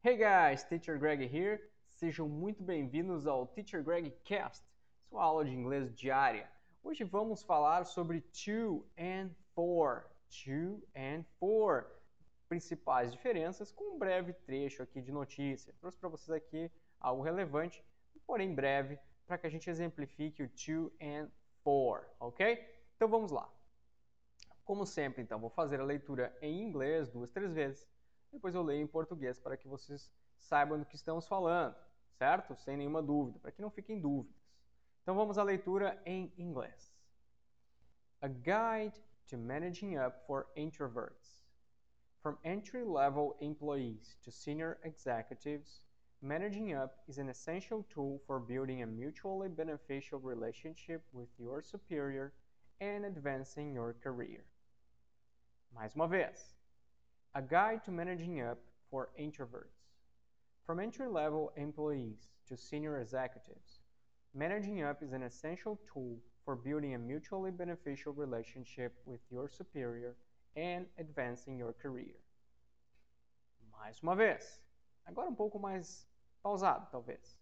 Hey guys, Teacher Greg here. Sejam muito bem-vindos ao Teacher Greg Cast, sua aula de inglês diária. Hoje vamos falar sobre to and for. To and for. Principais diferenças com um breve trecho aqui de notícia. Trouxe para vocês aqui algo relevante, porém breve, para que a gente exemplifique o to and for, ok? Então vamos lá. Como sempre, então, vou fazer a leitura em inglês duas, três vezes. Depois eu leio em português para que vocês saibam do que estamos falando, certo? Sem nenhuma dúvida, para que não fiquem dúvidas. Então vamos à leitura em inglês. A Guide to Managing Up for Introverts. From entry-level employees to senior executives, Managing Up is an essential tool for building a mutually beneficial relationship with your superior and advancing your career. Mais uma vez. A Guide to Managing Up for Introverts. From entry-level employees to senior executives, Managing Up is an essential tool for building a mutually beneficial relationship with your superior and advancing your career. Mais uma vez. Agora um pouco mais pausado, talvez.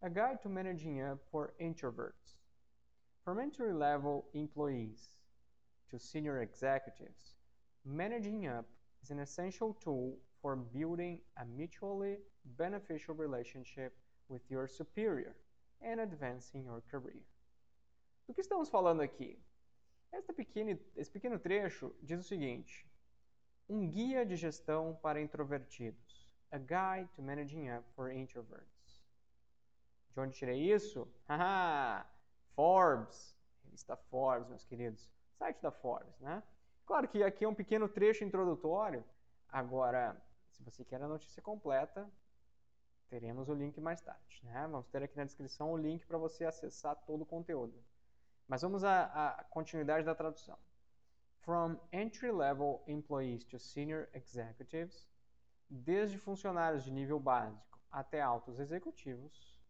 A Guide to Managing Up for Introverts. From entry-level employees to senior executives, Managing Up is an essential tool for building a mutually beneficial relationship with your superior and advancing your career. Do que estamos falando aqui? Esta pequeno, esse pequeno trecho diz o seguinte: um guia de gestão para introvertidos. A Guide to Managing Up for Introverts. De onde tirei isso? Haha! Forbes, revista Forbes, meus queridos. Site da Forbes, né? Claro que aqui é um pequeno trecho introdutório. Agora, se você quer a notícia completa, teremos o link mais tarde. Né? Vamos ter aqui na descrição o link para você acessar todo o conteúdo. Mas vamos à, à continuidade da tradução. From entry-level employees to senior executives, desde funcionários de nível básico até altos executivos,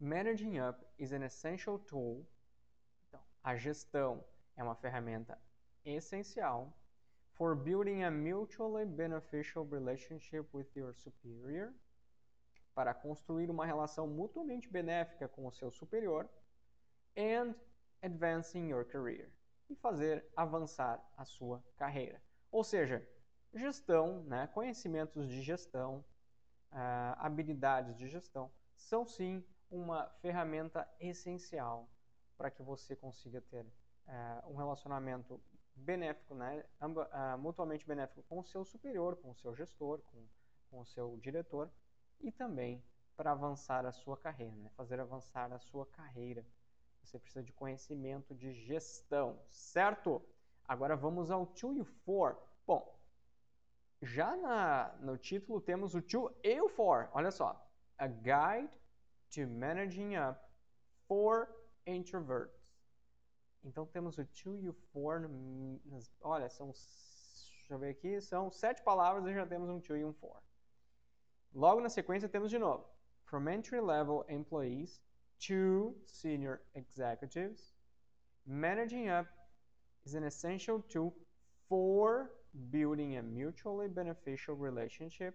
Managing Up is an essential tool. Então, a gestão é uma ferramenta essencial for building a mutually beneficial relationship with your superior, para construir uma relação mutuamente benéfica com o seu superior, and advancing your career, e fazer avançar a sua carreira. Ou seja, gestão, né, conhecimentos de gestão, uh, habilidades de gestão, são sim uma ferramenta essencial para que você consiga ter uh, um relacionamento benéfico, né, uh, mutuamente benéfico com o seu superior, com o seu gestor, com, com o seu diretor e também para avançar a sua carreira, né, fazer avançar a sua carreira. Você precisa de conhecimento de gestão, certo? Agora vamos ao to e for. Bom, já na, no título temos o to e o for. Olha só. A Guide to Managing Up for Introverts. Então temos o to e o for. Olha, são. Deixa eu ver aqui. São sete palavras e já temos um to e um for. Logo na sequência temos de novo. From entry level employees to senior executives. Managing up is an essential tool for building a mutually beneficial relationship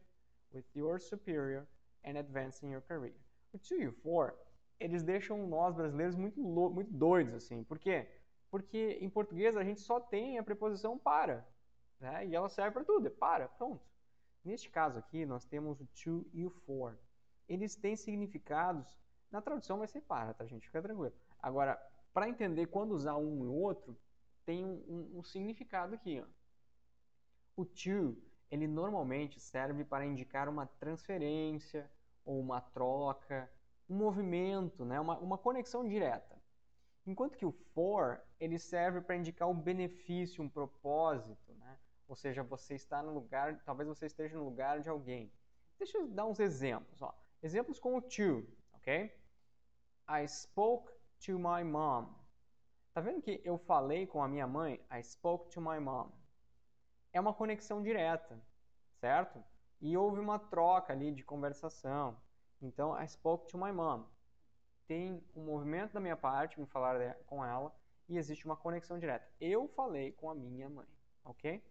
with your superior and advancing your career. O to e o for, eles deixam nós brasileiros muito, muito doidos, assim. Por quê? Porque em português a gente só tem a preposição para, né? E ela serve para tudo, é para, pronto. Neste caso aqui, nós temos o to e o for. Eles têm significados, na tradução vai ser para, tá, gente? Fica tranquilo. Agora, para entender quando usar um e outro, tem um, um, um significado aqui, ó. O to, ele normalmente serve para indicar uma transferência ou uma troca, um movimento, né? uma, uma conexão direta. Enquanto que o for, ele serve para indicar um benefício, um propósito, né? Ou seja, você está no lugar, talvez você esteja no lugar de alguém. Deixa eu dar uns exemplos, ó. Exemplos com o to, ok? I spoke to my mom. Tá vendo que eu falei com a minha mãe? I spoke to my mom. É uma conexão direta, certo? E houve uma troca ali de conversação. Então, I spoke to my mom tem um movimento da minha parte, me falar com ela, e existe uma conexão direta. Eu falei com a minha mãe, ok?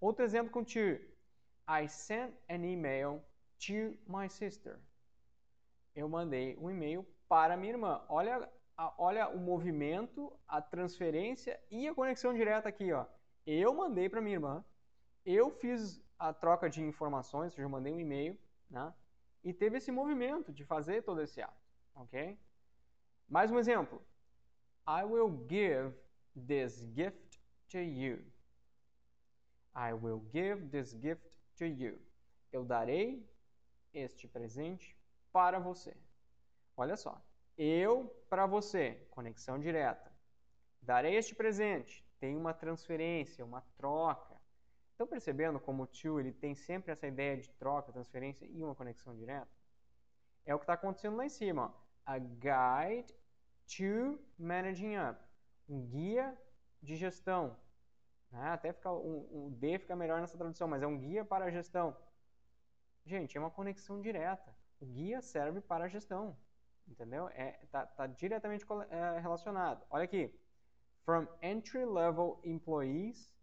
Outro exemplo com to. I sent an email to my sister. Eu mandei um e-mail para minha irmã. Olha, olha o movimento, a transferência e a conexão direta aqui, ó. Eu mandei para minha irmã, eu fiz a troca de informações, ou seja, eu mandei um e-mail, né? E teve esse movimento de fazer todo esse ato, ok? Mais um exemplo. I will give this gift to you. I will give this gift to you. Eu darei este presente para você. Olha só. Eu para você, conexão direta. Darei este presente. Tem uma transferência, uma troca. Estão percebendo como o to ele tem sempre essa ideia de troca, transferência e uma conexão direta? É o que está acontecendo lá em cima. Ó. A guide to managing up. Um guia de gestão. Né? Até fica, o, o D fica melhor nessa tradução, mas é um guia para a gestão. Gente, é uma conexão direta. O guia serve para a gestão. Entendeu? É, tá, tá diretamente é, relacionado. Olha aqui. From entry-level employees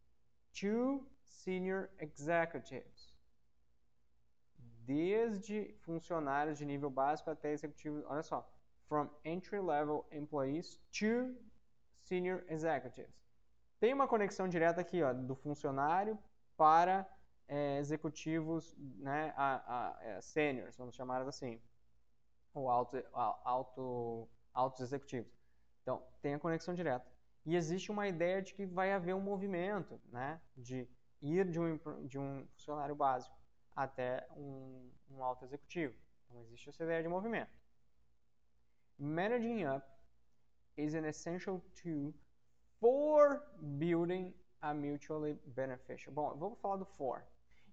to senior executives. Desde funcionários de nível básico até executivos. Olha só. From entry-level employees to senior executives. Tem uma conexão direta aqui, ó, do funcionário para é, executivos, né, a, a, é, seniors, vamos chamar assim, ou alto, alto, altos executivos. Então, tem a conexão direta. E existe uma ideia de que vai haver um movimento, né, de ir de um, de um funcionário básico até um, um alto executivo. Então, existe essa ideia de movimento. Managing up is an essential tool for building a mutually beneficial. Bom, vamos falar do for.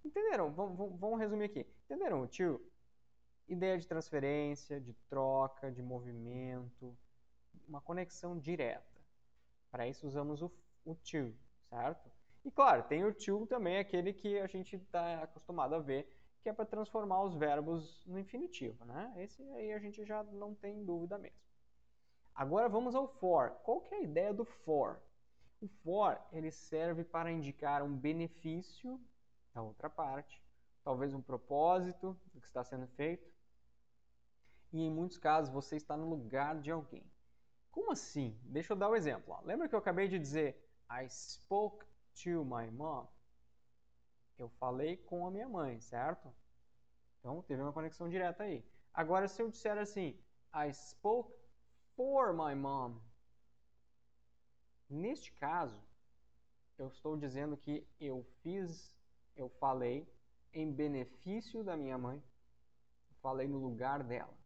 Entenderam? Vamos, vamos resumir aqui. Entenderam o to? Ideia de transferência, de troca, de movimento, uma conexão direta. Para isso usamos o, o to, certo? E claro, tem o to também, aquele que a gente está acostumado a ver, que é para transformar os verbos no infinitivo, né? Esse aí a gente já não tem dúvida mesmo. Agora vamos ao for. Qual que é a ideia do for? O for ele serve para indicar um benefício da outra parte, talvez um propósito do que está sendo feito. E em muitos casos você está no lugar de alguém. Como assim? Deixa eu dar um exemplo. Lembra que eu acabei de dizer I spoke to my mom? Eu falei com a minha mãe, certo? Então teve uma conexão direta aí. Agora, se eu disser assim, I spoke for my mom. Neste caso, eu estou dizendo que eu fiz, eu falei em benefício da minha mãe, falei no lugar dela.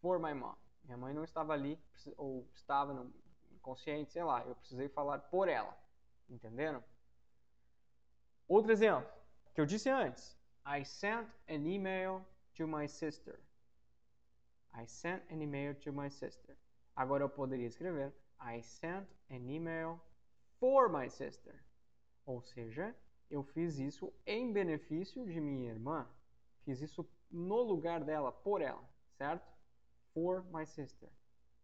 For my mom. Minha mãe não estava ali, ou estava inconsciente, sei lá, eu precisei falar por ela. Entenderam? Outro exemplo, que eu disse antes. I sent an email to my sister. I sent an email to my sister. Agora eu poderia escrever I sent an email for my sister. Ou seja, eu fiz isso em benefício de minha irmã. Fiz isso no lugar dela, por ela, certo? For my sister.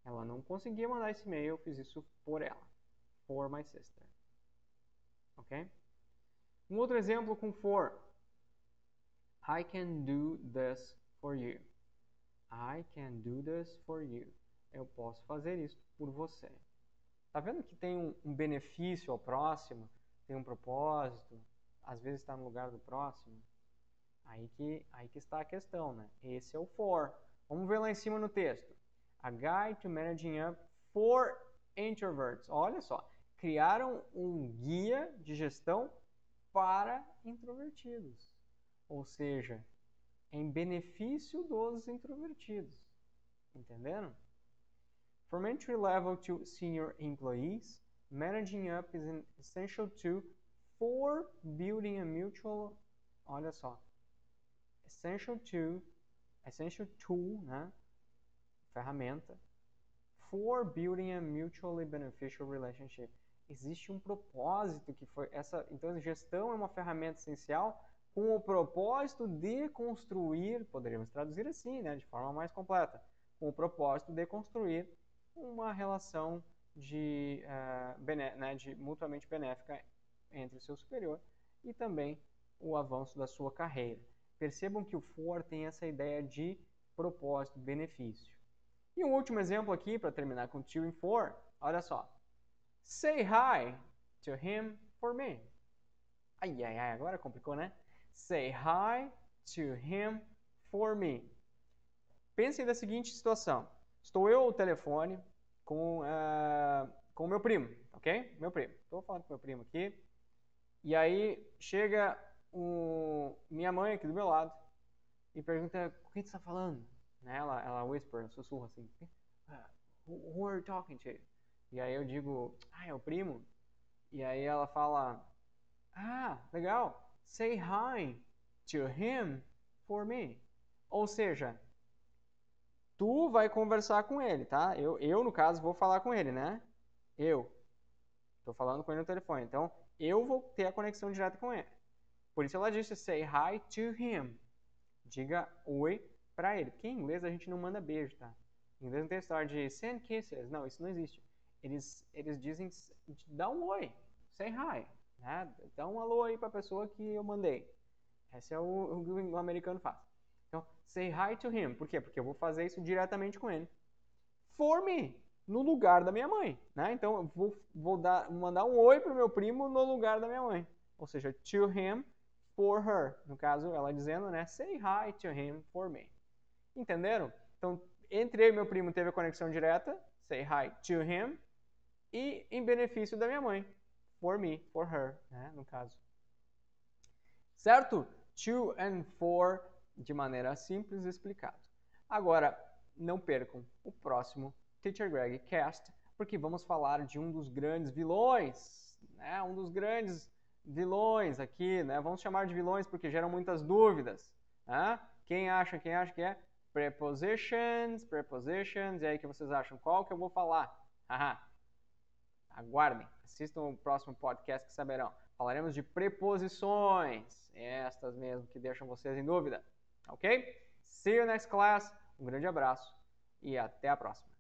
Ela não conseguia mandar esse e-mail, eu fiz isso por ela. For my sister. Ok? Um outro exemplo com for. I can do this for you. I can do this for you. Eu posso fazer isso por você. Tá vendo que tem um, benefício ao próximo, tem um propósito, às vezes está no lugar do próximo? Aí que, aí que está a questão, né? Esse é o for. Vamos ver lá em cima no texto. A Guide to Managing Up for Introverts. Olha só, criaram um guia de gestão para introvertidos. Ou seja, em benefício dos introvertidos. Entenderam? From entry level to senior employees, managing up is essential tool for building a mutual, olha só, essential tool, essential tool, né? Ferramenta for building a mutually beneficial relationship. Existe um propósito que foi essa, então gestão é uma ferramenta essencial com o propósito de construir, poderíamos traduzir assim, né, de forma mais completa, com o propósito de construir uma relação de, uh, né, de mutuamente benéfica entre o seu superior e também o avanço da sua carreira. Percebam que o for tem essa ideia de propósito, benefício. E um último exemplo aqui, para terminar com to e for, olha só. Say hi to him for me. Ai, ai, ai, agora complicou, né? Say hi to him for me. Pensem da seguinte situação. Estou eu ao telefone com uh, com meu primo, ok? Meu primo. Estou falando com meu primo aqui. E aí chega o, minha mãe aqui do meu lado e pergunta, o que você está falando? Né? Ela, ela whisper, sussurra assim, ah, who are you talking to? E aí eu digo, ah, é o primo. E aí ela fala, ah, legal, say hi to him for me. Ou seja, tu vai conversar com ele, tá? Eu, eu no caso, vou falar com ele, né? Eu. Estou falando com ele no telefone. Então, eu vou ter a conexão direta com ele. Por isso ela disse say hi to him. Diga oi para ele. Porque em inglês a gente não manda beijo, tá? Em inglês não tem história de send kisses. Não, isso não existe. Eles, eles dizem dá um oi. Say hi. Né? Dá um alô aí para a pessoa que eu mandei. Esse é o, o o americano faz. Então, say hi to him. Por quê? Porque eu vou fazer isso diretamente com ele. For me no lugar da minha mãe, né? Então eu vou, vou dar, mandar um oi pro meu primo no lugar da minha mãe, ou seja, to him for her. No caso, ela dizendo, né? Say hi to him for me. Entenderam? Então, entre eu e meu primo teve a conexão direta, say hi to him, e em benefício da minha mãe, for me, for her, né? No caso. Certo? To and for de maneira simples explicado. Agora, não percam o próximo Teacher Greg Cast, porque vamos falar de um dos grandes vilões, né? Um dos grandes vilões aqui, né? Vamos chamar de vilões porque geram muitas dúvidas, né? Quem acha, quem acha que é? Prepositions, prepositions, e aí que vocês acham? Qual que eu vou falar? Haha. Aguardem, assistam o próximo podcast que saberão. Falaremos de preposições, estas mesmo que deixam vocês em dúvida, ok? See you next class, um grande abraço e até a próxima.